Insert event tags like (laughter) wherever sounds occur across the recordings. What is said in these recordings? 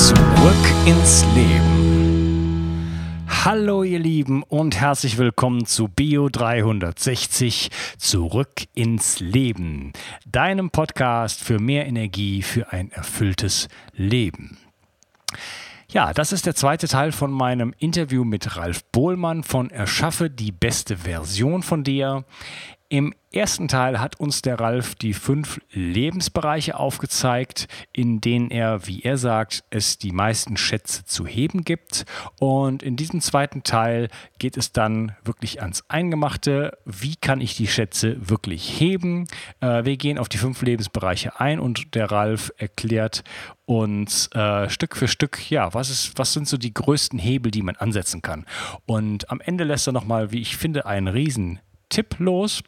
Zurück ins Leben. Hallo ihr Lieben und herzlich willkommen zu Bio 360 Zurück ins Leben, deinem Podcast für mehr Energie für ein erfülltes Leben. Ja, das ist der zweite Teil von meinem Interview mit Ralf Bohlmann von Erschaffe die beste Version von dir. Im ersten Teil hat uns der Ralf die fünf Lebensbereiche aufgezeigt, in denen er, wie er sagt, es die meisten Schätze zu heben gibt. Und in diesem zweiten Teil geht es dann wirklich ans Eingemachte. Wie kann ich die Schätze wirklich heben? Äh, wir gehen auf die fünf Lebensbereiche ein und der Ralf erklärt uns äh, Stück für Stück, ja, was, ist, was sind so die größten Hebel, die man ansetzen kann. Und am Ende lässt er nochmal, wie ich finde, einen riesen Tipp los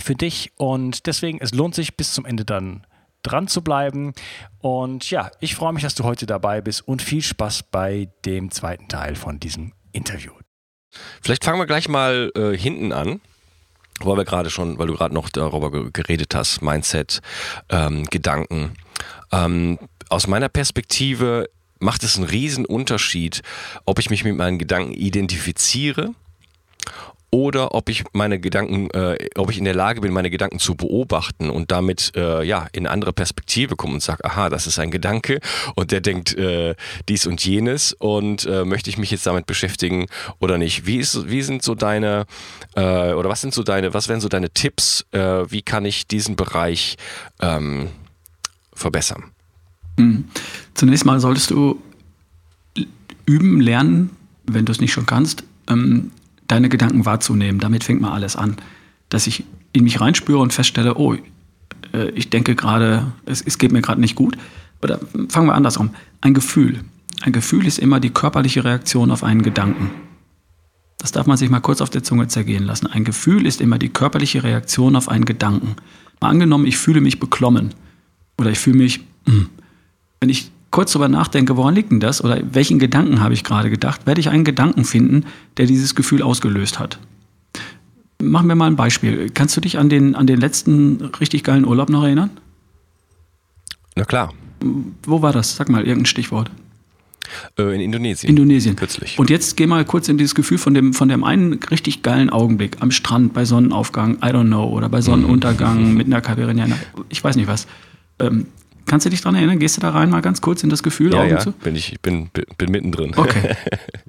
für dich und deswegen, es lohnt sich bis zum Ende dann dran zu bleiben. Und ja, ich freue mich, dass du heute dabei bist und viel Spaß bei dem zweiten Teil von diesem Interview. Vielleicht fangen wir gleich mal äh, hinten an, weil wir gerade schon, weil du gerade noch darüber geredet hast, Mindset, ähm, Gedanken. Ähm, aus meiner Perspektive macht es einen riesen Unterschied, ob ich mich mit meinen Gedanken identifiziere oder ob ich meine Gedanken, äh, ob ich in der Lage bin, meine Gedanken zu beobachten und damit äh, ja in andere Perspektive komme und sage, aha, das ist ein Gedanke und der denkt äh, dies und jenes und äh, möchte ich mich jetzt damit beschäftigen oder nicht? Wie ist, wie sind so deine äh, oder was sind so deine, was wären so deine Tipps? Äh, wie kann ich diesen Bereich ähm, verbessern? Mhm. Zunächst mal solltest du üben, lernen, wenn du es nicht schon kannst. Ähm, deine Gedanken wahrzunehmen. Damit fängt mal alles an. Dass ich in mich reinspüre und feststelle, oh, äh, ich denke gerade, es, es geht mir gerade nicht gut. Oder fangen wir andersrum. Ein Gefühl. Ein Gefühl ist immer die körperliche Reaktion auf einen Gedanken. Das darf man sich mal kurz auf der Zunge zergehen lassen. Ein Gefühl ist immer die körperliche Reaktion auf einen Gedanken. Mal angenommen, ich fühle mich beklommen oder ich fühle mich. Hm. wenn ich kurz darüber nachdenke, woran liegt denn das oder welchen Gedanken habe ich gerade gedacht, werde ich einen Gedanken finden, der dieses Gefühl ausgelöst hat. Machen wir mal ein Beispiel. Kannst du dich an den, an den letzten richtig geilen Urlaub noch erinnern? Na klar. Wo war das? Sag mal irgendein Stichwort. Äh, in Indonesien. Indonesien. Kürzlich. Und jetzt geh mal kurz in dieses Gefühl von dem, von dem einen richtig geilen Augenblick am Strand bei Sonnenaufgang, I don't know, oder bei Sonnenuntergang mit einer Caipirinha, ich weiß nicht was. Ähm, Kannst du dich daran erinnern? Gehst du da rein mal ganz kurz in das Gefühl? Ja, Augen ja, zu? bin ich bin, bin mittendrin. Okay. (laughs)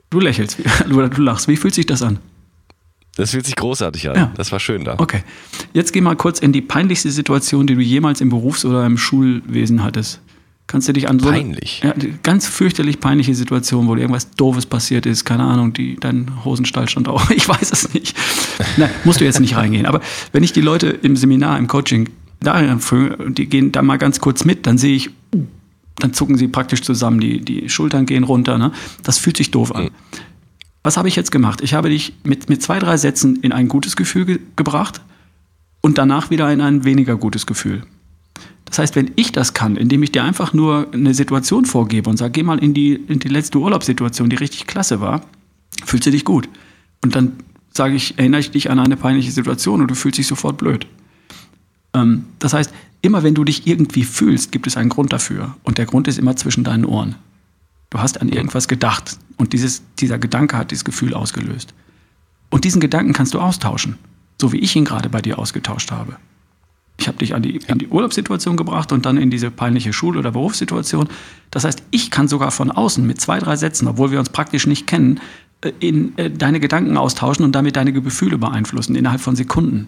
Du lächelst (laughs) oder du lachst. Wie fühlt sich das an? Das fühlt sich großartig an. Ja. Das war schön da. Okay. Jetzt geh mal kurz in die peinlichste Situation, die du jemals im Berufs- oder im Schulwesen hattest. Kannst du dich an so Peinlich? Ja, ganz fürchterlich peinliche Situation, wo dir irgendwas Doofes passiert ist, keine Ahnung, die, dein Hosenstall stand auch, (laughs) ich weiß es nicht. Nein, musst du jetzt nicht reingehen. Aber wenn ich die Leute im Seminar, im Coaching da, die gehen da mal ganz kurz mit, dann sehe ich, dann zucken sie praktisch zusammen, die, die Schultern gehen runter. Ne? Das fühlt sich doof an. Mhm. Was habe ich jetzt gemacht? Ich habe dich mit, mit zwei, drei Sätzen in ein gutes Gefühl ge gebracht und danach wieder in ein weniger gutes Gefühl. Das heißt, wenn ich das kann, indem ich dir einfach nur eine Situation vorgebe und sage, geh mal in die, in die letzte Urlaubssituation, die richtig klasse war, fühlst du dich gut. Und dann sage ich, erinnere ich dich an eine peinliche Situation und du fühlst dich sofort blöd. Ähm, das heißt, immer wenn du dich irgendwie fühlst, gibt es einen Grund dafür. Und der Grund ist immer zwischen deinen Ohren. Du hast an irgendwas gedacht und dieses, dieser Gedanke hat dieses Gefühl ausgelöst. Und diesen Gedanken kannst du austauschen, so wie ich ihn gerade bei dir ausgetauscht habe. Ich habe dich an die, in die Urlaubssituation gebracht und dann in diese peinliche Schul- oder Berufssituation. Das heißt, ich kann sogar von außen mit zwei, drei Sätzen, obwohl wir uns praktisch nicht kennen, äh, in, äh, deine Gedanken austauschen und damit deine Gefühle beeinflussen innerhalb von Sekunden.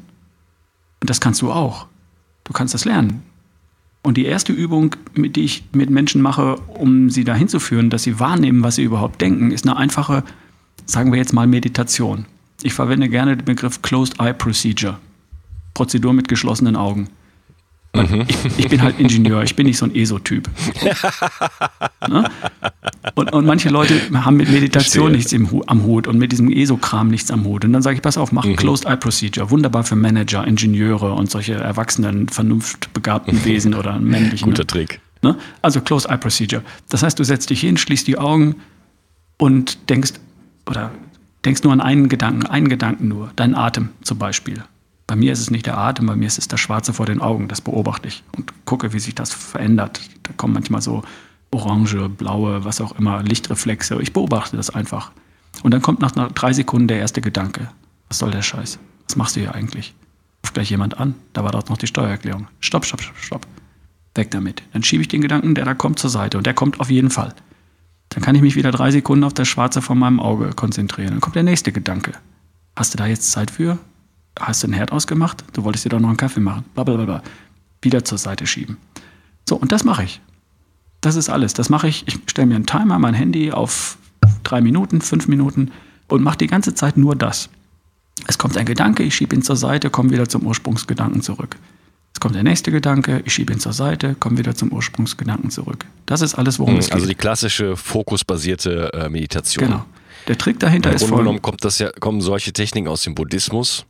Und das kannst du auch. Du kannst das lernen. Und die erste Übung, mit die ich mit Menschen mache, um sie dahin zu führen, dass sie wahrnehmen, was sie überhaupt denken, ist eine einfache, sagen wir jetzt mal, Meditation. Ich verwende gerne den Begriff Closed Eye Procedure. Prozedur mit geschlossenen Augen. Mhm. Ich, ich, bin halt Ingenieur, ich bin nicht so ein ESO-Typ. (laughs) ne? und, und, manche Leute haben mit Meditation nichts im, am Hut und mit diesem ESO-Kram nichts am Hut. Und dann sage ich, pass auf, mach mhm. Closed Eye Procedure. Wunderbar für Manager, Ingenieure und solche erwachsenen, vernunftbegabten Wesen oder männlichen. Guter ne? Trick. Ne? Also Closed Eye Procedure. Das heißt, du setzt dich hin, schließt die Augen und denkst, oder denkst nur an einen Gedanken, einen Gedanken nur, deinen Atem zum Beispiel. Bei mir ist es nicht der Atem, bei mir ist es das Schwarze vor den Augen. Das beobachte ich und gucke, wie sich das verändert. Da kommen manchmal so orange, blaue, was auch immer, Lichtreflexe. Ich beobachte das einfach. Und dann kommt nach drei Sekunden der erste Gedanke. Was soll der Scheiß? Was machst du hier eigentlich? Ruf gleich jemand an. Da war dort noch die Steuererklärung. Stopp, stopp, stopp, stopp. Weg damit. Dann schiebe ich den Gedanken, der da kommt, zur Seite. Und der kommt auf jeden Fall. Dann kann ich mich wieder drei Sekunden auf das Schwarze vor meinem Auge konzentrieren. Dann kommt der nächste Gedanke. Hast du da jetzt Zeit für? Hast du den Herd ausgemacht? Du wolltest dir doch noch einen Kaffee machen. Blablabla. Wieder zur Seite schieben. So, und das mache ich. Das ist alles. Das mache ich. Ich stelle mir einen Timer, mein Handy auf drei Minuten, fünf Minuten und mache die ganze Zeit nur das. Es kommt ein Gedanke, ich schiebe ihn zur Seite, komme wieder zum Ursprungsgedanken zurück. Es kommt der nächste Gedanke, ich schiebe ihn zur Seite, komme wieder zum Ursprungsgedanken zurück. Das ist alles, worum hm, es geht. Also die klassische fokusbasierte äh, Meditation. Genau. Der Trick dahinter Im ist Grunde genommen kommt das ja, kommen solche Techniken aus dem Buddhismus.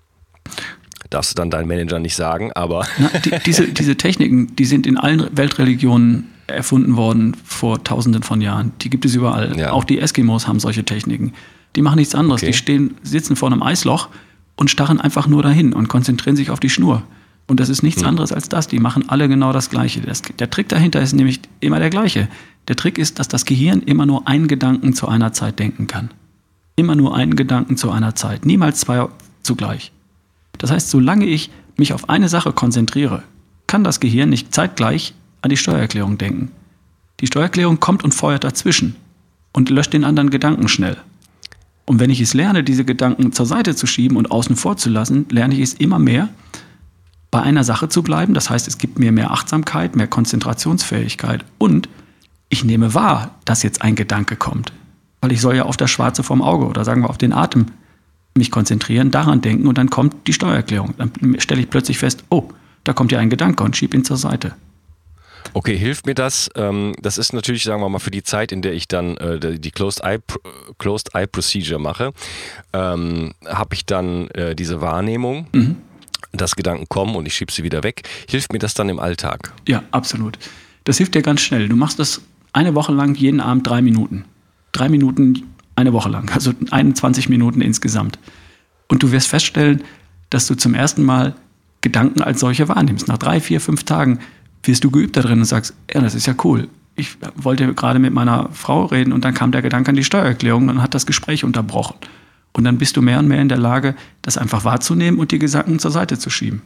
Darfst du dann deinen Manager nicht sagen, aber. (laughs) Na, die, diese, diese Techniken, die sind in allen Weltreligionen erfunden worden vor tausenden von Jahren. Die gibt es überall. Ja. Auch die Eskimos haben solche Techniken. Die machen nichts anderes. Okay. Die stehen, sitzen vor einem Eisloch und starren einfach nur dahin und konzentrieren sich auf die Schnur. Und das ist nichts hm. anderes als das. Die machen alle genau das Gleiche. Das, der Trick dahinter ist nämlich immer der gleiche. Der Trick ist, dass das Gehirn immer nur einen Gedanken zu einer Zeit denken kann. Immer nur einen Gedanken zu einer Zeit. Niemals zwei zugleich. Das heißt, solange ich mich auf eine Sache konzentriere, kann das Gehirn nicht zeitgleich an die Steuererklärung denken. Die Steuererklärung kommt und feuert dazwischen und löscht den anderen Gedanken schnell. Und wenn ich es lerne, diese Gedanken zur Seite zu schieben und außen vor zu lassen, lerne ich es immer mehr, bei einer Sache zu bleiben. Das heißt, es gibt mir mehr Achtsamkeit, mehr Konzentrationsfähigkeit und ich nehme wahr, dass jetzt ein Gedanke kommt. Weil ich soll ja auf das Schwarze vom Auge oder sagen wir auf den Atem mich konzentrieren, daran denken und dann kommt die Steuererklärung. Dann stelle ich plötzlich fest, oh, da kommt ja ein Gedanke und schiebe ihn zur Seite. Okay, hilft mir das? Ähm, das ist natürlich, sagen wir mal, für die Zeit, in der ich dann äh, die Closed Eye, Closed Eye Procedure mache, ähm, habe ich dann äh, diese Wahrnehmung, mhm. dass Gedanken kommen und ich schiebe sie wieder weg. Hilft mir das dann im Alltag? Ja, absolut. Das hilft dir ganz schnell. Du machst das eine Woche lang jeden Abend drei Minuten. Drei Minuten eine Woche lang, also 21 Minuten insgesamt. Und du wirst feststellen, dass du zum ersten Mal Gedanken als solche wahrnimmst. Nach drei, vier, fünf Tagen wirst du geübt da drin und sagst, ja, das ist ja cool. Ich wollte gerade mit meiner Frau reden und dann kam der Gedanke an die Steuererklärung und hat das Gespräch unterbrochen. Und dann bist du mehr und mehr in der Lage, das einfach wahrzunehmen und die Gedanken zur Seite zu schieben.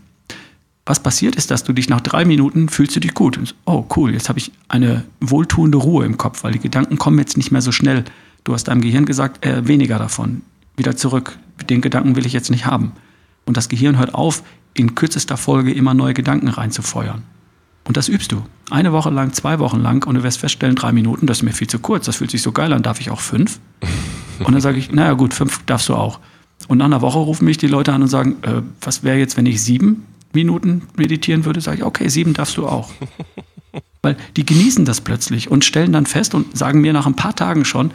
Was passiert ist, dass du dich nach drei Minuten fühlst du dich gut. oh, cool, jetzt habe ich eine wohltuende Ruhe im Kopf, weil die Gedanken kommen jetzt nicht mehr so schnell Du hast deinem Gehirn gesagt, äh, weniger davon, wieder zurück. Den Gedanken will ich jetzt nicht haben. Und das Gehirn hört auf, in kürzester Folge immer neue Gedanken reinzufeuern. Und das übst du. Eine Woche lang, zwei Wochen lang und du wirst feststellen, drei Minuten, das ist mir viel zu kurz, das fühlt sich so geil an, darf ich auch fünf? (laughs) Und dann sage ich, naja gut, fünf darfst du auch. Und nach einer Woche rufen mich die Leute an und sagen, äh, was wäre jetzt, wenn ich sieben Minuten meditieren würde? Sage ich, okay, sieben darfst du auch. (laughs) Weil die genießen das plötzlich und stellen dann fest und sagen mir nach ein paar Tagen schon,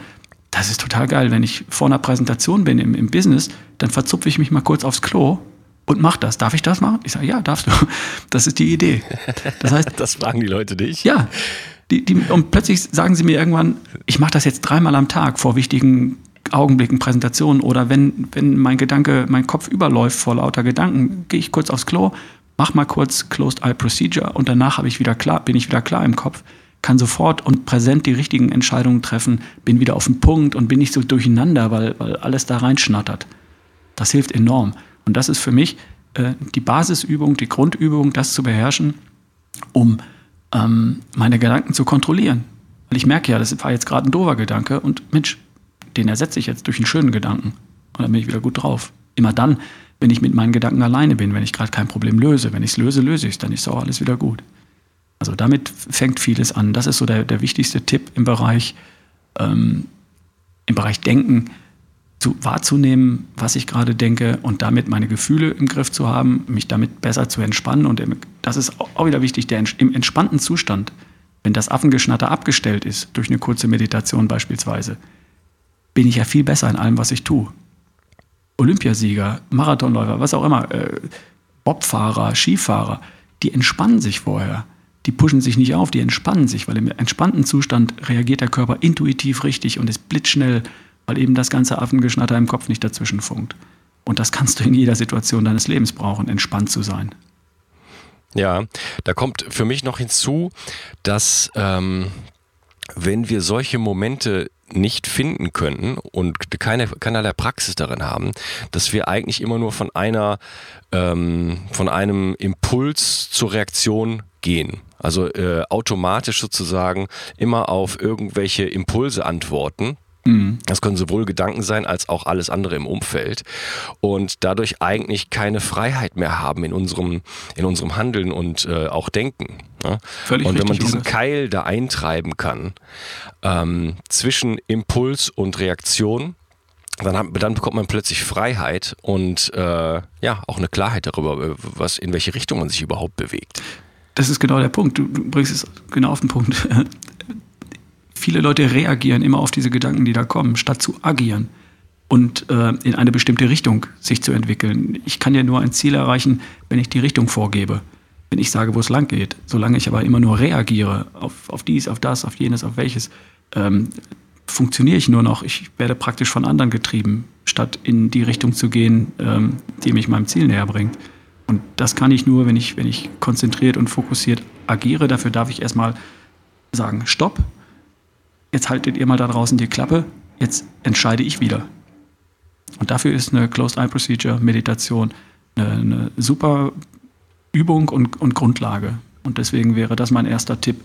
das ist total geil. Wenn ich vor einer Präsentation bin im, im Business, dann verzupfe ich mich mal kurz aufs Klo und mach das. Darf ich das machen? Ich sage, ja, darfst du. (laughs) Das ist die Idee. Das heißt, (laughs) das fragen die Leute dich. Ja. Die, die, und plötzlich sagen sie mir irgendwann, ich mache das jetzt dreimal am Tag vor wichtigen Augenblicken, Präsentationen oder wenn, wenn mein Gedanke, mein Kopf überläuft vor lauter Gedanken, gehe ich kurz aufs Klo, mach mal kurz Closed Eye Procedure und danach habe ich wieder klar, bin ich wieder klar im Kopf kann sofort und präsent die richtigen Entscheidungen treffen, bin wieder auf dem Punkt und bin nicht so durcheinander, weil, weil alles da reinschnattert. Das hilft enorm. Und das ist für mich äh, die Basisübung, die Grundübung, das zu beherrschen, um ähm, meine Gedanken zu kontrollieren. Weil ich merke ja, das war jetzt gerade ein doofer Gedanke und Mensch, den ersetze ich jetzt durch einen schönen Gedanken. Und dann bin ich wieder gut drauf. Immer dann, wenn ich mit meinen Gedanken alleine bin, wenn ich gerade kein Problem löse. Wenn ich es löse, löse ich es, dann ist auch alles wieder gut. Also damit fängt vieles an. Das ist so der, der wichtigste Tipp im Bereich, ähm, im Bereich Denken. zu, wahrzunehmen, was ich gerade denke und damit meine Gefühle im Griff zu haben, mich damit besser zu entspannen. Und das ist auch wieder wichtig, der, im entspannten Zustand, wenn das Affengeschnatter abgestellt ist, durch eine kurze Meditation beispielsweise, bin ich ja viel besser in allem, was ich tue. Olympiasieger, Marathonläufer, was auch immer, äh, Bobfahrer, Skifahrer, die entspannen sich vorher. Die pushen sich nicht auf, die entspannen sich, weil im entspannten Zustand reagiert der Körper intuitiv richtig und ist blitzschnell weil eben das ganze Affengeschnatter im Kopf nicht dazwischen funkt. Und das kannst du in jeder Situation deines Lebens brauchen, entspannt zu sein. Ja, da kommt für mich noch hinzu, dass ähm, wenn wir solche Momente nicht finden könnten und keine, keinerlei Praxis darin haben, dass wir eigentlich immer nur von einer, ähm, von einem Impuls zur Reaktion gehen. Also äh, automatisch sozusagen immer auf irgendwelche Impulse antworten, Mhm. Das können sowohl Gedanken sein als auch alles andere im Umfeld und dadurch eigentlich keine Freiheit mehr haben in unserem, in unserem Handeln und äh, auch Denken. Ja? Völlig und wenn man diesen Keil da eintreiben kann ähm, zwischen Impuls und Reaktion, dann, hat, dann, bekommt man plötzlich Freiheit und äh, ja auch eine Klarheit darüber, was in welche Richtung man sich überhaupt bewegt. Das ist genau der Punkt. Du, du bringst es genau auf den Punkt (laughs) viele Leute reagieren immer auf diese Gedanken, die da kommen, statt zu agieren und äh, in eine bestimmte Richtung sich zu entwickeln. Ich kann ja nur ein Ziel erreichen, wenn ich die Richtung vorgebe, wenn ich sage, wo es lang geht. Solange ich aber immer nur reagiere auf, auf dies, auf das, auf jenes, auf welches, ähm, funktioniere ich nur noch. Ich werde praktisch von anderen getrieben, statt in die Richtung zu gehen, ähm, die mich meinem Ziel näher bringt. Und das kann ich nur, wenn ich, wenn ich konzentriert und fokussiert agiere. Dafür darf ich erstmal sagen, stopp, jetzt haltet ihr mal da draußen die Klappe, jetzt entscheide ich wieder. Und dafür ist eine Closed Eye Procedure, Meditation, eine, eine super Übung und, und Grundlage. Und deswegen wäre das mein erster Tipp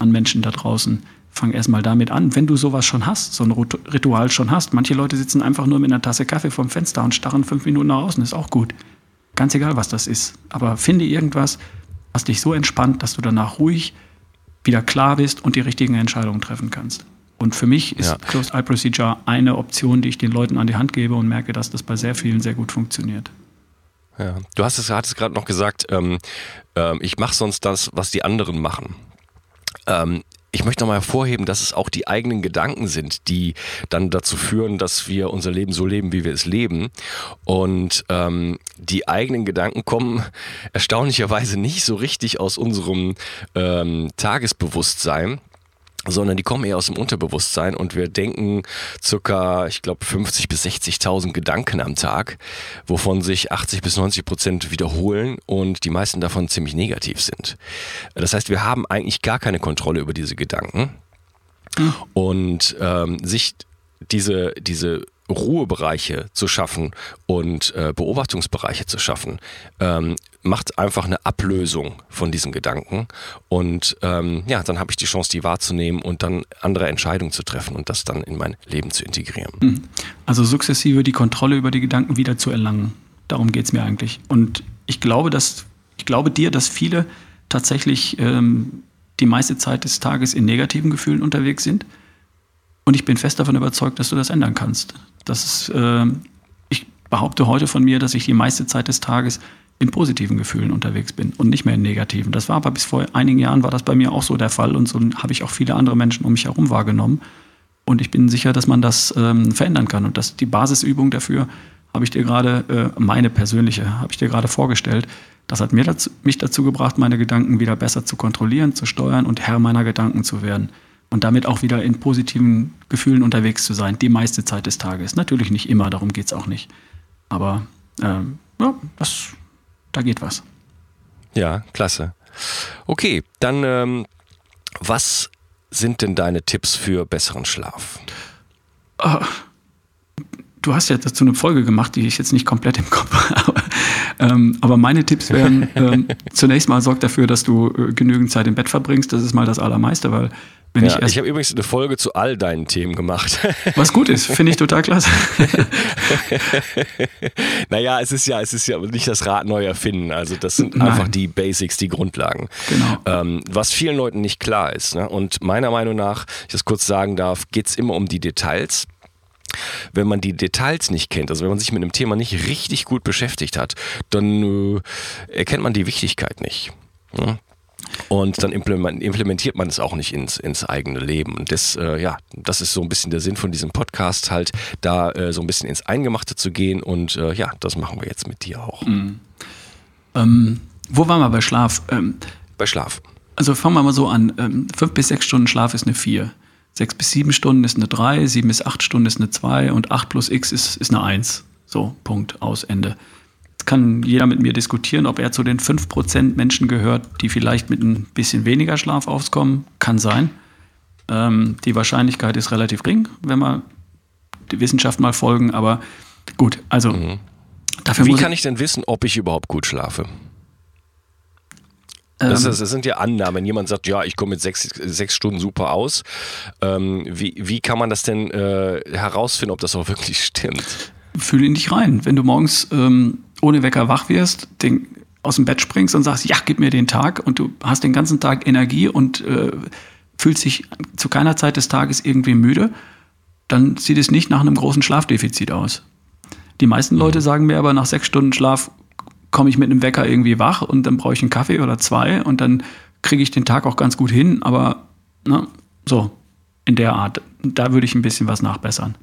an Menschen da draußen. Fang erstmal damit an, wenn du sowas schon hast, so ein Ritual schon hast. Manche Leute sitzen einfach nur mit einer Tasse Kaffee vorm Fenster und starren fünf Minuten nach außen, ist auch gut. Ganz egal, was das ist. Aber finde irgendwas, was dich so entspannt, dass du danach ruhig wieder klar bist und die richtigen Entscheidungen treffen kannst. Und für mich ist ja. Closed Eye Procedure eine Option, die ich den Leuten an die Hand gebe und merke, dass das bei sehr vielen sehr gut funktioniert. Ja. Du hast es, hattest gerade noch gesagt, ähm, ähm, ich mache sonst das, was die anderen machen. Ähm, ich möchte nochmal hervorheben, dass es auch die eigenen Gedanken sind, die dann dazu führen, dass wir unser Leben so leben, wie wir es leben. Und ähm, die eigenen Gedanken kommen erstaunlicherweise nicht so richtig aus unserem ähm, Tagesbewusstsein sondern die kommen eher aus dem Unterbewusstsein und wir denken circa, ich glaube, 50 bis 60.000 Gedanken am Tag, wovon sich 80 bis 90 Prozent wiederholen und die meisten davon ziemlich negativ sind. Das heißt, wir haben eigentlich gar keine Kontrolle über diese Gedanken mhm. und ähm, sich diese, diese Ruhebereiche zu schaffen und äh, Beobachtungsbereiche zu schaffen, ähm, macht einfach eine Ablösung von diesen Gedanken. Und ähm, ja, dann habe ich die Chance, die wahrzunehmen und dann andere Entscheidungen zu treffen und das dann in mein Leben zu integrieren. Mhm. Also sukzessive die Kontrolle über die Gedanken wieder zu erlangen. Darum geht es mir eigentlich. Und ich glaube, dass, ich glaube dir, dass viele tatsächlich ähm, die meiste Zeit des Tages in negativen Gefühlen unterwegs sind. Und ich bin fest davon überzeugt, dass du das ändern kannst. Das ist, äh, ich behaupte heute von mir, dass ich die meiste Zeit des Tages in positiven Gefühlen unterwegs bin und nicht mehr in negativen. Das war aber bis vor einigen Jahren war das bei mir auch so der Fall und so habe ich auch viele andere Menschen um mich herum wahrgenommen. Und ich bin sicher, dass man das ähm, verändern kann. Und dass die Basisübung dafür habe ich dir gerade, äh, meine persönliche, habe ich dir gerade vorgestellt. Das hat mir dazu, mich dazu gebracht, meine Gedanken wieder besser zu kontrollieren, zu steuern und Herr meiner Gedanken zu werden. Und damit auch wieder in positiven Gefühlen unterwegs zu sein, die meiste Zeit des Tages. Natürlich nicht immer, darum geht es auch nicht. Aber ähm, ja, das da geht was. Ja, klasse. Okay, dann ähm, was sind denn deine Tipps für besseren Schlaf? Oh, du hast ja dazu eine Folge gemacht, die ich jetzt nicht komplett im Kopf (laughs) habe. Ähm, aber meine Tipps wären, (laughs) ähm, zunächst mal sorg dafür, dass du äh, genügend Zeit im Bett verbringst. Das ist mal das Allermeiste, weil wenn ja, ich, ich habe übrigens eine Folge zu all deinen Themen gemacht. (laughs) Was gut ist, finde ich total klasse. (laughs) naja, es ist ja, es ist ja nicht das Rad neu erfinden. Also das sind Nein. einfach die Basics, die Grundlagen. Genau. Ähm, was vielen Leuten nicht klar ist. Ne? Und meiner Meinung nach, ich das kurz sagen darf, geht es immer um die Details. wenn man die Details nicht kennt, also wenn man sich mit einem Thema nicht richtig gut beschäftigt hat, dann äh, erkennt man die Wichtigkeit nicht. Ja? Und dann implementiert man es auch nicht ins, ins eigene Leben. Und das, äh, ja, das ist so ein bisschen der Sinn von diesem Podcast, halt da äh, so ein bisschen ins Eingemachte zu gehen. Und äh, ja, das machen wir jetzt mit dir auch. Mhm. Ähm, wo waren wir bei Schlaf? Ähm, bei Schlaf. Also fangen wir mal so an. Ähm, fünf bis sechs Stunden Schlaf ist eine vier. Sechs bis sieben Stunden ist eine drei. Sieben bis acht Stunden ist eine zwei. Und acht plus x ist, ist eine eins. So, Punkt, aus, Ende kann jeder mit mir diskutieren, ob er zu den 5% Menschen gehört, die vielleicht mit ein bisschen weniger Schlaf auskommen. Kann sein. Ähm, die Wahrscheinlichkeit ist relativ gering, wenn wir die Wissenschaft mal folgen. Aber gut, also mhm. dafür Wie kann ich denn wissen, ob ich überhaupt gut schlafe? Das, ist, das, sind ja Annahmen. Wenn jemand sagt, ja, ich komme mit sechs, sechs Stunden super aus, ähm, wie, wie kann man das denn äh, herausfinden, ob das auch wirklich stimmt? Fühl in dich rein. Wenn du morgens ähm, ohne Wecker wach wirst, den, aus dem Bett springst und sagst, ja, gib mir den Tag und du hast den ganzen Tag Energie und äh, fühlst dich zu keiner Zeit des Tages irgendwie müde, dann sieht es nicht nach einem großen Schlafdefizit aus. Die meisten Leute mhm. sagen mir aber, nach sechs Stunden Schlaf komme ich mit einem Wecker irgendwie wach und dann brauche ich einen Kaffee oder zwei und dann kriege ich den Tag auch ganz gut hin, aber ne, so in der Art, da würde ich ein bisschen was nachbessern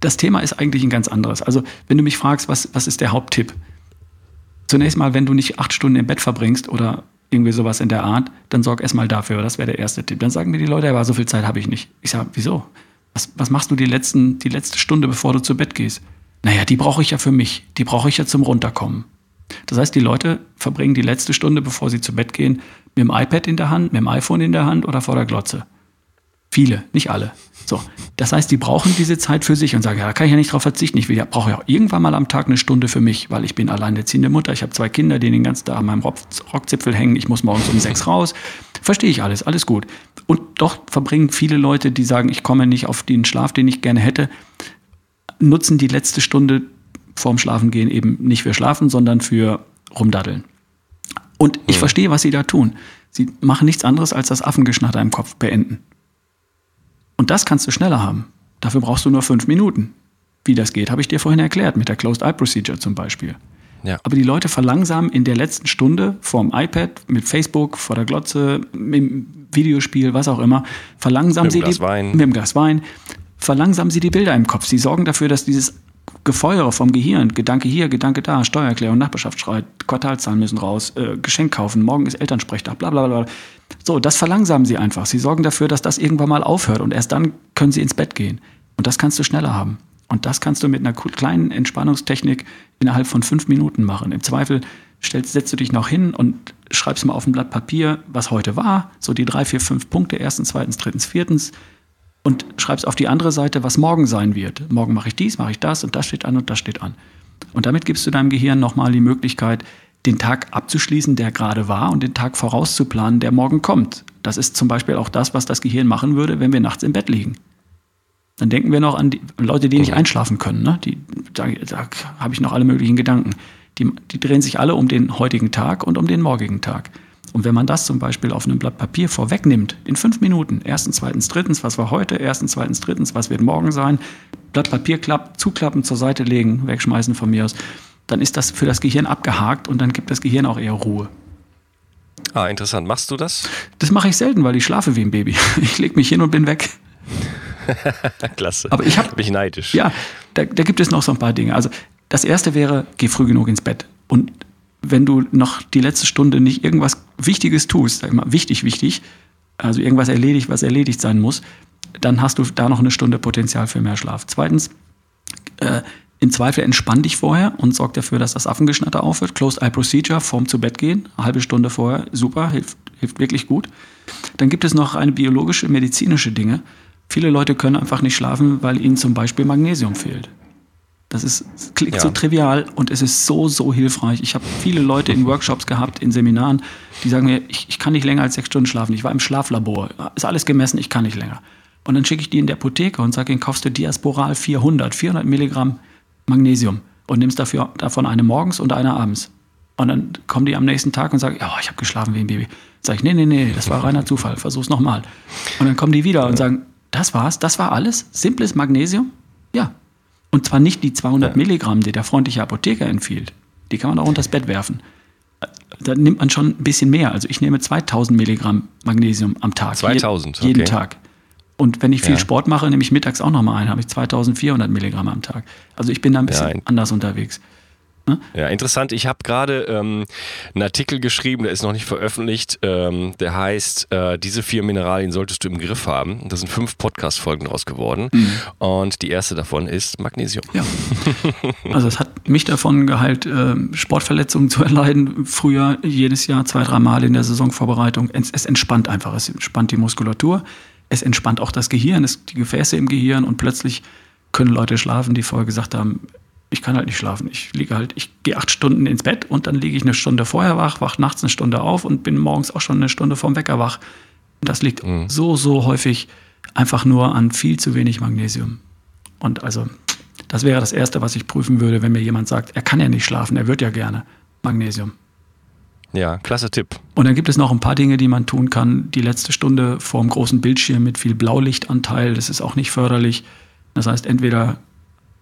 das Thema ist eigentlich ein ganz anderes. Also, wenn du mich fragst, was, was ist der Haupttipp? Zunächst mal, wenn du nicht acht Stunden im Bett verbringst oder irgendwie sowas in der Art, dann sorg erstmal dafür. Das wäre der erste Tipp. Dann sagen mir die Leute, aber so viel Zeit habe ich nicht. Ich sage, wieso? Was, was machst du die, letzten, die letzte Stunde, bevor du zu Bett gehst? Naja, die brauche ich ja für mich. Die brauche ich ja zum Runterkommen. Das heißt, die Leute verbringen die letzte Stunde, bevor sie zu Bett gehen, mit dem iPad in der Hand, mit dem iPhone in der Hand oder vor der Glotze. Viele, nicht alle. So, das heißt, die brauchen diese Zeit für sich und sagen, ja, da kann ich ja nicht drauf verzichten. Ich will ja, brauche ja auch irgendwann mal am Tag eine Stunde für mich, weil ich bin alleinerziehende Mutter, ich habe zwei Kinder, die den ganzen Tag an meinem Rockzipfel hängen, ich muss morgens um sechs raus. Verstehe ich alles, alles gut. Und doch verbringen viele Leute, die sagen, ich komme nicht auf den Schlaf, den ich gerne hätte, nutzen die letzte Stunde vorm Schlafengehen eben nicht für Schlafen, sondern für Rumdaddeln. Und ich mhm. verstehe, was sie da tun. Sie machen nichts anderes, als das Affengeschnatter im Kopf beenden. Und das kannst du schneller haben. Dafür brauchst du nur fünf Minuten. Wie das geht, habe ich dir vorhin erklärt, mit der Closed Eye Procedure zum Beispiel. Ja. Aber die Leute verlangsamen in der letzten Stunde vorm iPad, mit Facebook, vor der Glotze, im Videospiel, was auch immer, verlangsamen sie die, Wein. mit dem Glas Wein, verlangsamen sie die Bilder im Kopf. Sie sorgen dafür, dass dieses Gefeuere vom Gehirn, Gedanke hier, Gedanke da, Steuererklärung, Nachbarschaft schreit, Quartalzahlen müssen raus, äh, Geschenk kaufen, morgen ist Elternsprechtag, bla bla bla. So, das verlangsamen sie einfach. Sie sorgen dafür, dass das irgendwann mal aufhört und erst dann können sie ins Bett gehen. Und das kannst du schneller haben. Und das kannst du mit einer kleinen Entspannungstechnik innerhalb von fünf Minuten machen. Im Zweifel stellst, setzt du dich noch hin und schreibst mal auf ein Blatt Papier, was heute war, so die drei, vier, fünf Punkte, erstens, zweitens, drittens, viertens, und schreibst auf die andere Seite, was morgen sein wird. Morgen mache ich dies, mache ich das und das steht an und das steht an. Und damit gibst du deinem Gehirn nochmal die Möglichkeit, den Tag abzuschließen, der gerade war und den Tag vorauszuplanen, der morgen kommt. Das ist zum Beispiel auch das, was das Gehirn machen würde, wenn wir nachts im Bett liegen. Dann denken wir noch an die Leute, die nicht mhm. einschlafen können. Ne? Die, da, da habe ich noch alle möglichen Gedanken. Die, die drehen sich alle um den heutigen Tag und um den morgigen Tag. Und wenn man das zum Beispiel auf einem Blatt Papier vorwegnimmt, in fünf Minuten, erstens, zweitens, drittens, was war heute, erstens, zweitens, drittens, was wird morgen sein, Blatt Papier klapp, zuklappen, zur Seite legen, wegschmeißen von mir aus, dann ist das für das Gehirn abgehakt und dann gibt das Gehirn auch eher Ruhe. Ah, interessant. Machst du das? Das mache ich selten, weil ich schlafe wie ein Baby. (laughs) Ich lege mich hin und bin weg. (laughs) Klasse. Aber ich habe mich neidisch. Ja, da, da, gibt es noch so ein paar Dinge. Also das erste wäre, geh früh genug ins Bett. Und wenn du noch die letzte Stunde nicht irgendwas Wichtiges tust, sag ich mal, wichtig, wichtig, also irgendwas erledigt, was erledigt sein muss, dann hast du da noch eine Stunde Potenzial für mehr Schlaf. Zweitens, äh, im Zweifel entspann dich vorher und sorg dafür, dass das Affengeschnatter aufhört. Closed Eye Procedure, vorm zu Bett gehen, halbe Stunde vorher, super, hilft, hilft wirklich gut. Dann gibt es noch eine biologische, medizinische Dinge. Viele Leute können einfach nicht schlafen, weil ihnen zum Beispiel Magnesium fehlt. Das, ist, das klingt ja. so trivial und es ist so, so hilfreich. Ich habe viele Leute in Workshops gehabt, in Seminaren, die sagen mir, ich, ich kann nicht länger als sechs Stunden schlafen. Ich war im Schlaflabor, ist alles gemessen, ich kann nicht länger. Und dann schicke ich die in der Apotheke und sage ihnen, kaufst du Diasporal 400, 400 Milligramm Magnesium und nimmst dafür, davon eine morgens und eine abends. Und dann kommen die am nächsten Tag und sagen, ja, ich habe geschlafen wie ein Baby. Sag ich, nee, nee, nee, das war reiner Zufall, versuch's nochmal. Und dann kommen die wieder und sagen, das war's, das war alles, simples Magnesium. Ja. Und zwar nicht die 200 ja. Milligramm, die der freundliche Apotheker empfiehlt. Die kann man auch unter das Bett werfen. Da nimmt man schon ein bisschen mehr. Also ich nehme 2000 Milligramm Magnesium am Tag. 2000, Je, jeden okay. Tag. Und wenn ich viel ja. Sport mache, nehme ich mittags auch nochmal ein, habe ich 2400 Milligramm am Tag. Also ich bin da ein bisschen ja, anders unterwegs. Ne? Ja, interessant. Ich habe gerade ähm, einen Artikel geschrieben, der ist noch nicht veröffentlicht. Ähm, der heißt, äh, diese vier Mineralien solltest du im Griff haben. Da sind fünf Podcast-Folgen daraus geworden. Mhm. Und die erste davon ist Magnesium. Ja. (laughs) Also es hat mich davon geheilt, äh, Sportverletzungen zu erleiden. Früher jedes Jahr zwei, drei Mal in der Saisonvorbereitung. Es, es entspannt einfach. Es entspannt die Muskulatur. Es entspannt auch das Gehirn, es, die Gefäße im Gehirn und plötzlich können Leute schlafen, die vorher gesagt haben, ich kann halt nicht schlafen. Ich liege halt, ich gehe acht Stunden ins Bett und dann liege ich eine Stunde vorher wach, wach nachts eine Stunde auf und bin morgens auch schon eine Stunde vorm Wecker wach. Das liegt mhm. so, so häufig einfach nur an viel zu wenig Magnesium. Und also, das wäre das Erste, was ich prüfen würde, wenn mir jemand sagt, er kann ja nicht schlafen, er wird ja gerne. Magnesium. Ja, klasse Tipp. Und dann gibt es noch ein paar Dinge, die man tun kann. Die letzte Stunde vor dem großen Bildschirm mit viel Blaulichtanteil, das ist auch nicht förderlich. Das heißt, entweder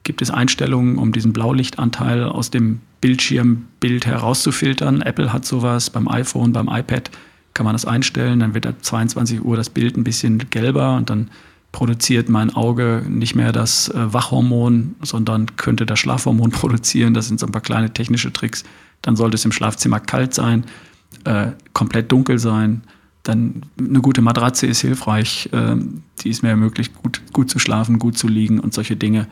gibt es Einstellungen, um diesen Blaulichtanteil aus dem Bildschirmbild herauszufiltern. Apple hat sowas beim iPhone, beim iPad kann man das einstellen. Dann wird ab 22 Uhr das Bild ein bisschen gelber und dann produziert mein Auge nicht mehr das äh, Wachhormon, sondern könnte das Schlafhormon (laughs) produzieren. Das sind so ein paar kleine technische Tricks. Dann sollte es im Schlafzimmer kalt sein, äh, komplett dunkel sein. Dann eine gute Matratze ist hilfreich. Äh, die ist mir ermöglicht, gut, gut zu schlafen, gut zu liegen und solche Dinge.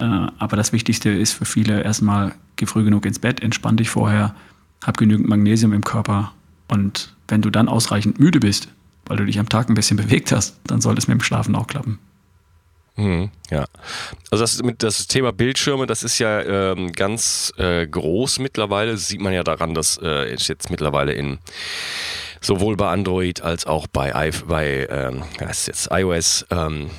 Äh, aber das Wichtigste ist für viele erstmal, geh früh genug ins Bett, entspann dich vorher, hab genügend Magnesium im Körper und wenn du dann ausreichend müde bist, weil du dich am Tag ein bisschen (laughs) bewegt hast, dann soll es mit dem Schlafen auch klappen. Mhm, ja, also das, das, Thema Bildschirme, das ist ja ähm, ganz äh, groß mittlerweile. Das sieht man ja daran, dass äh, jetzt mittlerweile in sowohl bei Android als auch bei, bei ähm, jetzt iOS ähm,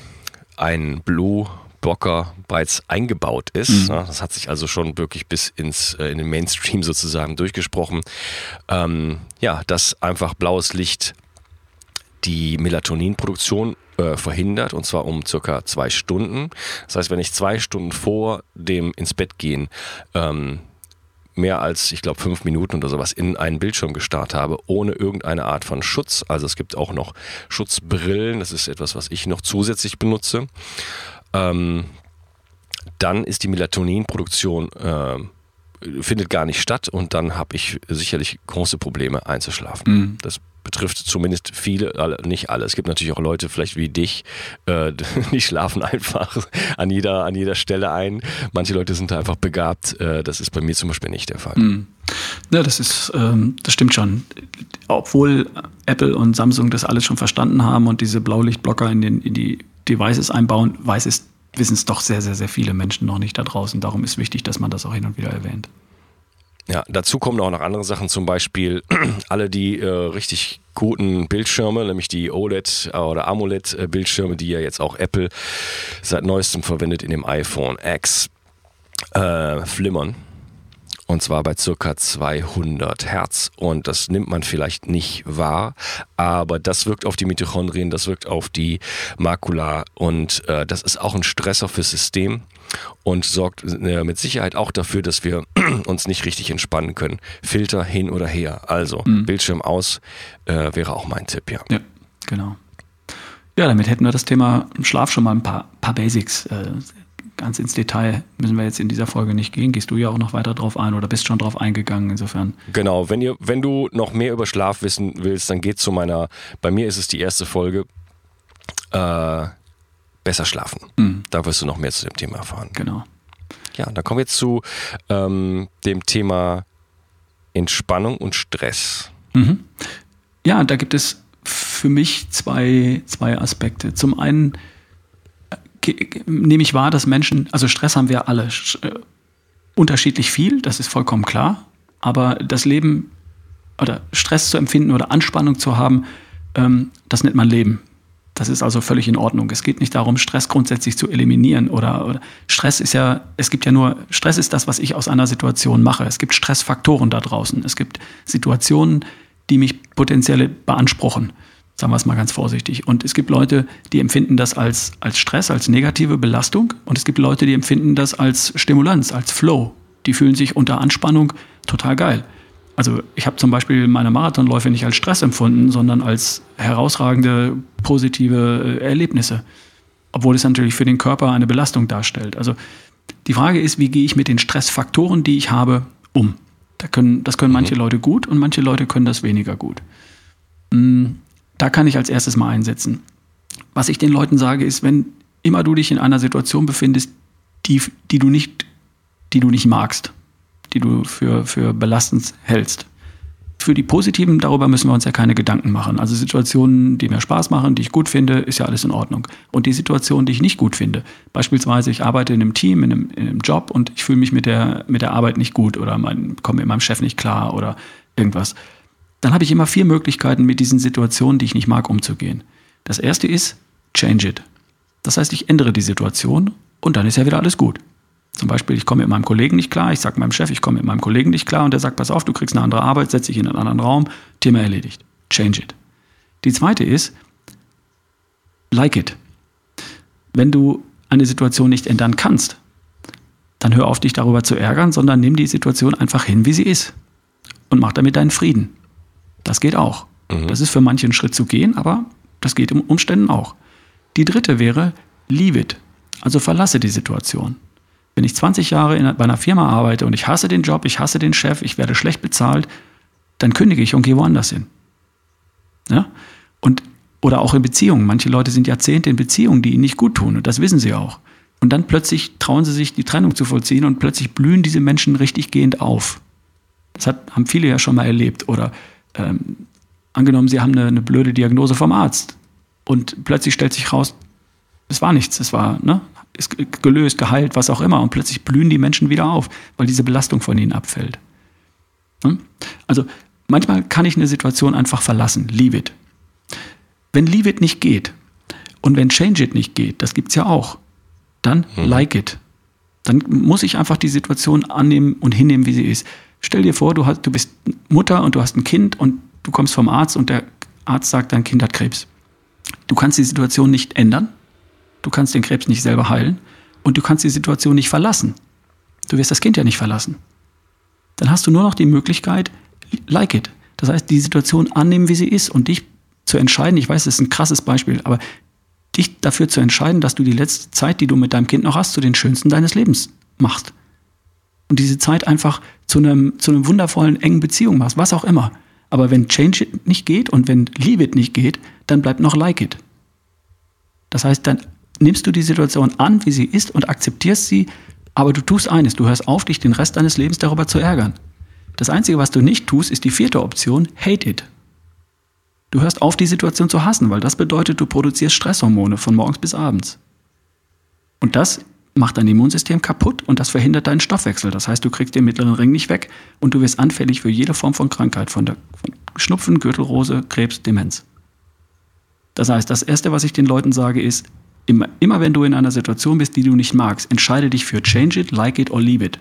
ein Blue Blocker bereits eingebaut ist. Mhm. Das hat sich also schon wirklich bis ins äh, in den Mainstream (laughs) sozusagen durchgesprochen. Ähm, ja, dass einfach blaues Licht die Melatoninproduktion äh, verhindert und zwar um circa zwei Stunden. Das heißt, wenn ich zwei Stunden vor dem ins Bett gehen ähm, mehr als, ich glaube, fünf Minuten oder sowas in einen Bildschirm gestarrt habe, ohne irgendeine Art von Schutz. Also es gibt auch noch Schutzbrillen, das ist etwas, was ich noch zusätzlich benutze ähm, dann ist die Melatoninproduktion äh, findet gar nicht statt und dann habe ich sicherlich große Probleme einzuschlafen. Mhm. Das betrifft zumindest viele, nicht alle. Es gibt natürlich auch Leute, vielleicht wie dich, äh, (laughs) die schlafen einfach an jeder, an jeder Stelle ein. Manche Leute sind da einfach begabt. Äh, das ist bei mir zum Beispiel nicht der Fall. Mhm. Ja, das ist, ähm, das stimmt schon. Obwohl Apple und Samsung das alles schon verstanden haben und diese Blaulichtblocker in, den, in die Devices einbauen, weiß es, wissen es doch sehr, sehr, sehr viele Menschen noch nicht da draußen. Darum ist wichtig, dass man das auch hin und wieder erwähnt. Ja, dazu kommen auch noch andere Sachen, zum Beispiel (clears throat) alle die äh, richtig guten Bildschirme, nämlich die OLED oder AMOLED-Bildschirme, die ja jetzt auch Apple seit neuestem verwendet in dem iPhone X, äh, flimmern. Und zwar bei circa 200 Hertz. Und das nimmt man vielleicht nicht wahr, aber das wirkt auf die Mitochondrien, das wirkt auf die Makula und äh, das ist auch ein Stressor fürs System und sorgt äh, mit Sicherheit auch dafür, dass wir (clears throat) uns nicht richtig entspannen können. Filter hin oder her. Also mhm. Bildschirm aus äh, wäre auch mein Tipp, ja. Ja, genau. Ja, damit hätten wir das Thema Schlaf schon mal ein paar, paar Basics äh, ganz ins Detail müssen wir jetzt in dieser Folge nicht gehen. Gehst du ja auch noch weiter drauf ein oder bist schon drauf eingegangen, insofern. Genau, wenn, ihr, wenn du noch mehr über Schlaf wissen willst, dann geht zu meiner, bei mir ist es die erste Folge, äh, besser schlafen. Mhm. Da wirst du noch mehr zu dem Thema erfahren. Genau. Ja, dann kommen wir jetzt zu ähm, dem Thema Entspannung und Stress. Mhm. Ja, da gibt es für mich zwei, zwei Aspekte. Zum einen nehme ich wahr, dass Menschen, also Stress haben wir alle äh, unterschiedlich viel, das ist vollkommen klar. Aber das Leben oder Stress zu empfinden oder Anspannung zu haben, ähm, das nennt man Leben. Das ist also völlig in Ordnung. Es geht nicht darum, Stress grundsätzlich zu eliminieren oder, oder, Stress ist ja, es gibt ja nur, Stress ist das, was ich aus einer Situation mache. Es gibt Stressfaktoren da draußen. Es gibt Situationen, die mich potenziell beanspruchen. Sagen wir es mal ganz vorsichtig. Und es gibt Leute, die empfinden das als, als Stress, als negative Belastung. Und es gibt Leute, die empfinden das als Stimulanz, als Flow. Die fühlen sich unter Anspannung total geil. Also ich habe zum Beispiel meine Marathonläufe nicht als Stress empfunden, sondern als herausragende positive äh, Erlebnisse. Obwohl es natürlich für den Körper eine Belastung darstellt. Also die Frage ist, wie gehe ich mit den Stressfaktoren, die ich habe, um? Da können, das können manche mhm. Leute gut und manche Leute können das weniger gut. Da kann ich als erstes mal einsetzen. Was ich den Leuten sage, ist, wenn immer du dich in einer Situation befindest, die, die, du, nicht, die du nicht magst, die du für, für belastend hältst, für die positiven, darüber müssen wir uns ja keine Gedanken machen. Also Situationen, die mir Spaß machen, die ich gut finde, ist ja alles in Ordnung. Und die Situationen, die ich nicht gut finde, beispielsweise ich arbeite in einem Team, in einem, in einem Job und ich fühle mich mit der, mit der Arbeit nicht gut oder mein, komme mit meinem Chef nicht klar oder irgendwas, dann habe ich immer vier Möglichkeiten, mit diesen Situationen, die ich nicht mag, umzugehen. Das erste ist, change it. Das heißt, ich ändere die Situation und dann ist ja wieder alles gut. Zum Beispiel, ich komme mit meinem Kollegen nicht klar, ich sage meinem Chef, ich komme mit meinem Kollegen nicht klar und der sagt, pass auf, du kriegst eine andere Arbeit, setz dich in einen anderen Raum, Thema erledigt. Change it. Die zweite ist, like it. Wenn du eine Situation nicht ändern kannst, dann hör auf, dich darüber zu ärgern, sondern nimm die Situation einfach hin, wie sie ist. Und mach damit deinen Frieden. Das geht auch. Mhm. Das ist für manche ein Schritt zu gehen, aber das geht im Umständen auch. Die dritte wäre, leave it. Also verlasse die Situation. Wenn ich 20 Jahre in, bei einer Firma arbeite und ich hasse den Job, ich hasse den Chef, ich werde schlecht bezahlt, dann kündige ich und gehe woanders hin. Ja? Und, oder auch in Beziehungen. Manche Leute sind Jahrzehnte in Beziehungen, die ihnen nicht gut tun und das wissen sie auch. Und dann plötzlich trauen sie sich, die Trennung zu vollziehen und plötzlich blühen diese Menschen richtig gehend auf. Das hat, haben viele ja schon mal erlebt. Oder ähm, angenommen, sie haben eine, eine blöde Diagnose vom Arzt und plötzlich stellt sich raus, es war nichts, es war, ne, ist gelöst, geheilt, was auch immer. Und plötzlich blühen die Menschen wieder auf, weil diese Belastung von ihnen abfällt. Hm? Also manchmal kann ich eine Situation einfach verlassen, leave it. Wenn leave it nicht geht und wenn change it nicht geht, das gibt es ja auch, dann mhm. like it. Dann muss ich einfach die Situation annehmen und hinnehmen, wie sie ist. Stell dir vor, du, hast, du bist Mutter und du hast ein Kind und du kommst vom Arzt und der Arzt sagt, dein Kind hat Krebs. Du kannst die Situation nicht ändern, Du kannst den Krebs nicht selber heilen und du kannst die Situation nicht verlassen. Du wirst das Kind ja nicht verlassen. Dann hast du nur noch die Möglichkeit, like it. Das heißt, die Situation annehmen, wie sie ist und dich zu entscheiden. Ich weiß, das ist ein krasses Beispiel, aber dich dafür zu entscheiden, dass du die letzte Zeit, die du mit deinem Kind noch hast, zu den schönsten deines Lebens machst. Und diese Zeit einfach zu einem, zu einem wundervollen, engen Beziehung machst, was auch immer. Aber wenn Change it nicht geht und wenn Leave it nicht geht, dann bleibt noch Like it. Das heißt, dann nimmst du die Situation an, wie sie ist und akzeptierst sie, aber du tust eines, du hörst auf, dich den Rest deines Lebens darüber zu ärgern. Das Einzige, was du nicht tust, ist die vierte Option, hate it. Du hörst auf, die Situation zu hassen, weil das bedeutet, du produzierst Stresshormone von morgens bis abends. Und das macht dein Immunsystem kaputt und das verhindert deinen Stoffwechsel. Das heißt, du kriegst den mittleren Ring nicht weg und du wirst anfällig für jede Form von Krankheit, von, der, von Schnupfen, Gürtelrose, Krebs, Demenz. Das heißt, das Erste, was ich den Leuten sage, ist, Immer, immer wenn du in einer Situation bist, die du nicht magst, entscheide dich für change it, like it or leave it.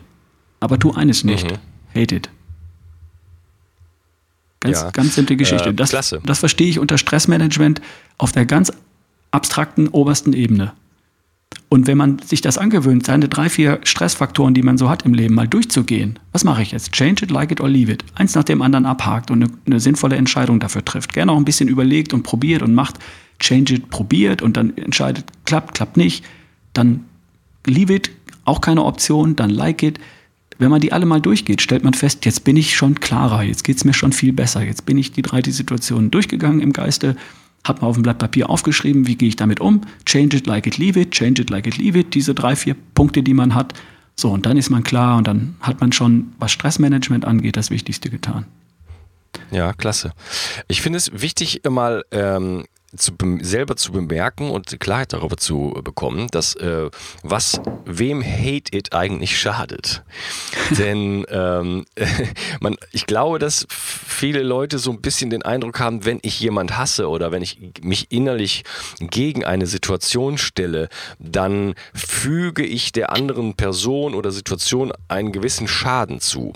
Aber tu eines nicht. Mhm. Hate it. Ganz, ja. ganz simple Geschichte. Äh, das, klasse. das verstehe ich unter Stressmanagement auf der ganz abstrakten obersten Ebene. Und wenn man sich das angewöhnt, seine drei, vier Stressfaktoren, die man so hat im Leben, mal durchzugehen, was mache ich jetzt? Change it, like it or leave it. Eins nach dem anderen abhakt und eine, eine sinnvolle Entscheidung dafür trifft. Gerne auch ein bisschen überlegt und probiert und macht. Change It probiert und dann entscheidet, klappt, klappt nicht, dann Leave It, auch keine Option, dann Like It. Wenn man die alle mal durchgeht, stellt man fest, jetzt bin ich schon klarer, jetzt geht es mir schon viel besser, jetzt bin ich die drei die Situationen durchgegangen im Geiste, habe mal auf dem Blatt Papier aufgeschrieben, wie gehe ich damit um, Change It, Like It, Leave It, Change It, Like It, Leave It, diese drei, vier Punkte, die man hat. So, und dann ist man klar und dann hat man schon, was Stressmanagement angeht, das Wichtigste getan. Ja, klasse. Ich finde es wichtig, mal ähm, zu, selber zu bemerken und Klarheit darüber zu bekommen, dass äh, was wem Hate It eigentlich schadet. (laughs) Denn ähm, (laughs) man, ich glaube, dass viele Leute so ein bisschen den Eindruck haben, wenn ich jemand hasse oder wenn ich mich innerlich gegen eine Situation stelle, dann füge ich der anderen Person oder Situation einen gewissen Schaden zu.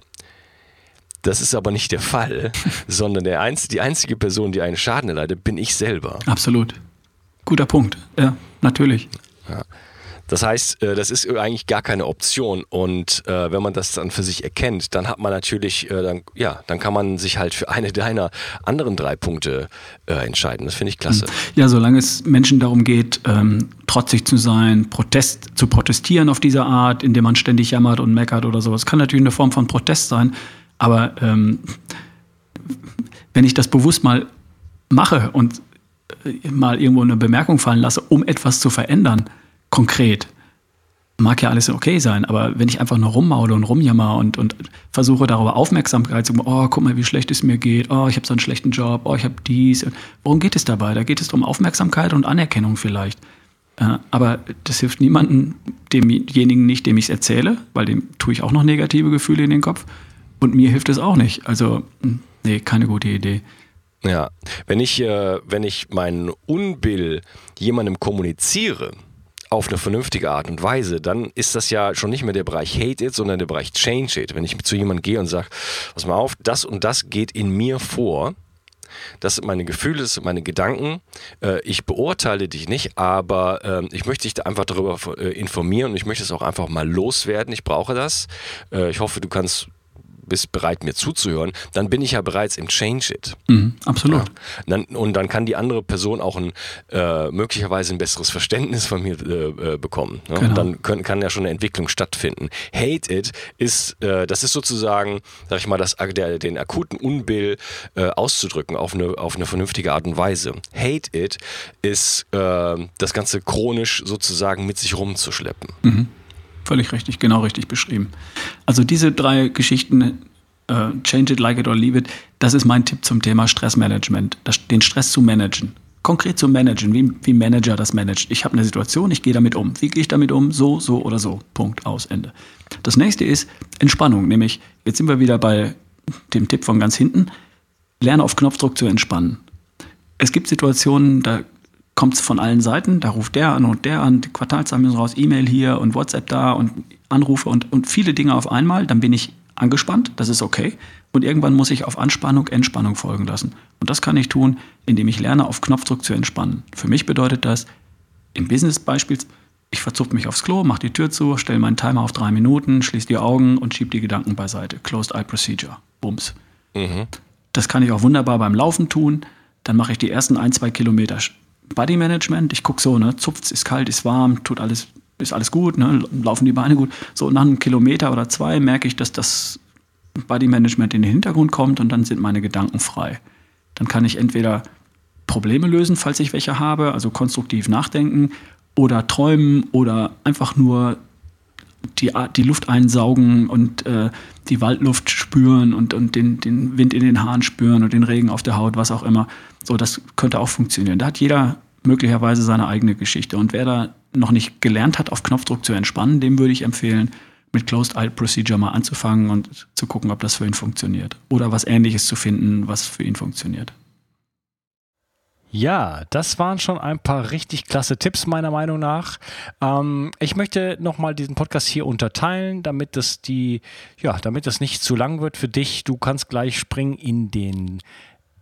Das ist aber nicht der Fall, (laughs) sondern der einz die einzige Person, die einen Schaden erleidet, bin ich selber. Absolut. Guter Punkt. Ja, natürlich. Ja. Das heißt, äh, das ist eigentlich gar keine Option. Und äh, wenn man das dann für sich erkennt, dann hat man natürlich, äh, dann, ja, dann kann man sich halt für eine deiner anderen drei Punkte entscheiden. Das finde ich klasse. Ja, solange es Menschen darum geht, ähm, trotzig zu sein, Protest zu protestieren auf diese Art, indem man ständig jammert und meckert oder sowas, kann natürlich eine Form von Protest sein. Aber ähm, wenn ich das bewusst mal mache und äh, mal irgendwo eine Bemerkung fallen lasse, um etwas zu verändern, konkret. Mag ja alles okay sein, aber wenn ich einfach nur rummaule und rumjammer und, und versuche darüber Aufmerksamkeit zu bekommen, oh, guck mal, wie schlecht es mir geht, oh, ich habe so einen schlechten Job, oh, ich habe dies. Worum geht es dabei? Da geht es um Aufmerksamkeit und Anerkennung vielleicht. Äh, aber das hilft niemandem, demjenigen nicht, dem ich es erzähle, weil dem tue ich auch noch negative Gefühle in den Kopf. Und mir hilft es auch nicht. Also, hm, nee, keine gute Idee. Ja, wenn ich, äh, wenn ich meinen Unbill jemandem kommuniziere, auf eine vernünftige Art und Weise, dann ist das ja schon nicht mehr der Bereich Hate It, sondern der Bereich Change It. Wenn ich zu jemandem gehe und sage, pass mal auf, das und das geht in mir vor, das sind meine Gefühle, das sind meine Gedanken. Äh, ich beurteile dich nicht, aber ähm, ich möchte dich einfach darüber äh, informieren und ich möchte es auch einfach mal loswerden. Ich brauche das. Äh, ich hoffe, du kannst bist bereit, mir zuzuhören, dann bin ich ja bereits im Change It. Mhm, absolut. Ja. Dann, und dann kann die andere Person auch ein, äh, möglicherweise ein besseres Verständnis von mir äh, äh bekommen. Ne? Genau. Dann können, kann ja schon eine Entwicklung stattfinden. Hate It ist, äh, das ist sozusagen, sag ich mal, das, der, den akuten Unbill äh, auszudrücken auf eine, auf eine vernünftige Art und Weise. Hate It ist äh, das Ganze chronisch sozusagen mit sich rumzuschleppen. Mhm. Völlig richtig, genau richtig beschrieben. Also diese drei Geschichten, äh, Change it, like it or leave it, das ist mein Tipp zum Thema Stressmanagement, das, den Stress zu managen. Konkret zu managen, wie, wie Manager das managt. Ich habe eine Situation, ich gehe damit um. Wie gehe ich damit um? So, so oder so. Punkt, aus, Ende. Das nächste ist Entspannung, nämlich, jetzt sind wir wieder bei dem Tipp von ganz hinten, lerne auf Knopfdruck zu entspannen. Es gibt Situationen, da kommt es von allen Seiten. Da ruft der an und der an, die Quartalszahlen müssen raus, E-Mail hier und WhatsApp da und Anrufe und, und viele Dinge auf einmal. Dann bin ich angespannt, das ist okay. Und irgendwann muss ich auf Anspannung, Entspannung folgen lassen. Und das kann ich tun, indem ich lerne, auf Knopfdruck zu entspannen. Für mich bedeutet das, im Business-Beispiel, ich verzupfe mich aufs Klo, mache die Tür zu, stelle meinen Timer auf drei Minuten, schließe die Augen und schiebe die Gedanken beiseite. Closed Eye Procedure. Bums. Mhm. Das kann ich auch wunderbar beim Laufen tun. Dann mache ich die ersten ein, zwei Kilometer Body Management. Ich gucke so, ne, zupft, ist kalt, ist warm, tut alles, ist alles gut, ne, laufen die Beine gut. So nach einem Kilometer oder zwei merke ich, dass das Body Management in den Hintergrund kommt und dann sind meine Gedanken frei. Dann kann ich entweder Probleme lösen, falls ich welche habe, also konstruktiv nachdenken oder träumen oder einfach nur die, die Luft einsaugen und äh, die Waldluft spüren und, und den, den Wind in den Haaren spüren und den Regen auf der Haut, was auch immer. So, das könnte auch funktionieren. Da hat jeder möglicherweise seine eigene Geschichte. Und wer da noch nicht gelernt hat, auf Knopfdruck zu entspannen, dem würde ich empfehlen, mit Closed Eye Procedure mal anzufangen und zu gucken, ob das für ihn funktioniert. Oder was ähnliches zu finden, was für ihn funktioniert. Ja, das waren schon ein paar richtig klasse Tipps meiner Meinung nach. Ähm, ich möchte nochmal diesen Podcast hier unterteilen, damit es die, ja, damit es nicht zu lang wird für dich. Du kannst gleich springen in den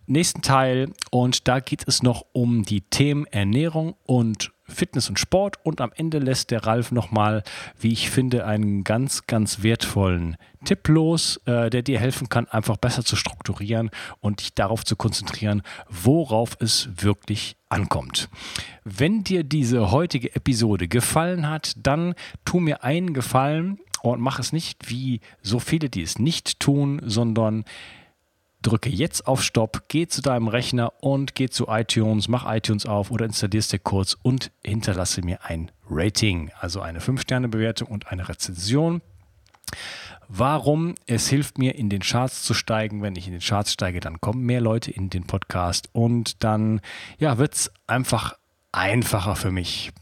nächsten Teil und da geht es noch um die Themen Ernährung und Fitness und Sport und am Ende lässt der Ralf nochmal, wie ich finde, einen ganz, ganz wertvollen Tipp los, äh, der dir helfen kann, einfach besser zu strukturieren und dich darauf zu konzentrieren, worauf es wirklich ankommt. Wenn dir diese heutige Episode gefallen hat, dann tu mir einen Gefallen und mach es nicht wie so viele, die es nicht tun, sondern drücke jetzt auf Stopp, geh zu deinem Rechner und geh zu iTunes, mach iTunes auf oder installierst dir kurz und hinterlasse mir ein Rating, also eine 5-Sterne-Bewertung und eine Rezension. Warum? Es hilft mir, in den Charts zu steigen. Wenn ich in den Charts steige, dann kommen mehr Leute in den Podcast und dann ja, wird es einfach einfacher für mich.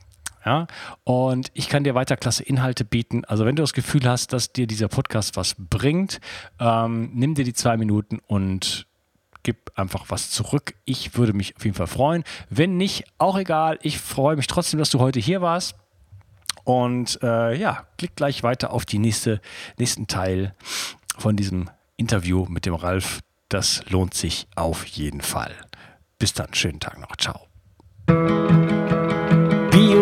Ja? Und ich kann dir weiter klasse Inhalte bieten. Also wenn du das Gefühl hast, dass dir dieser Podcast was bringt, ähm, nimm dir die zwei Minuten und gib einfach was zurück. Ich würde mich auf jeden Fall freuen. Wenn nicht, auch egal. Ich freue mich trotzdem, dass du heute hier warst. Und äh, ja, klick gleich weiter auf die nächste, nächsten Teil von diesem Interview mit dem Ralf, das lohnt sich auf jeden Fall. Bis dann, schönen Tag noch. Ciao.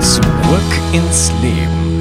Zurück ins Leben.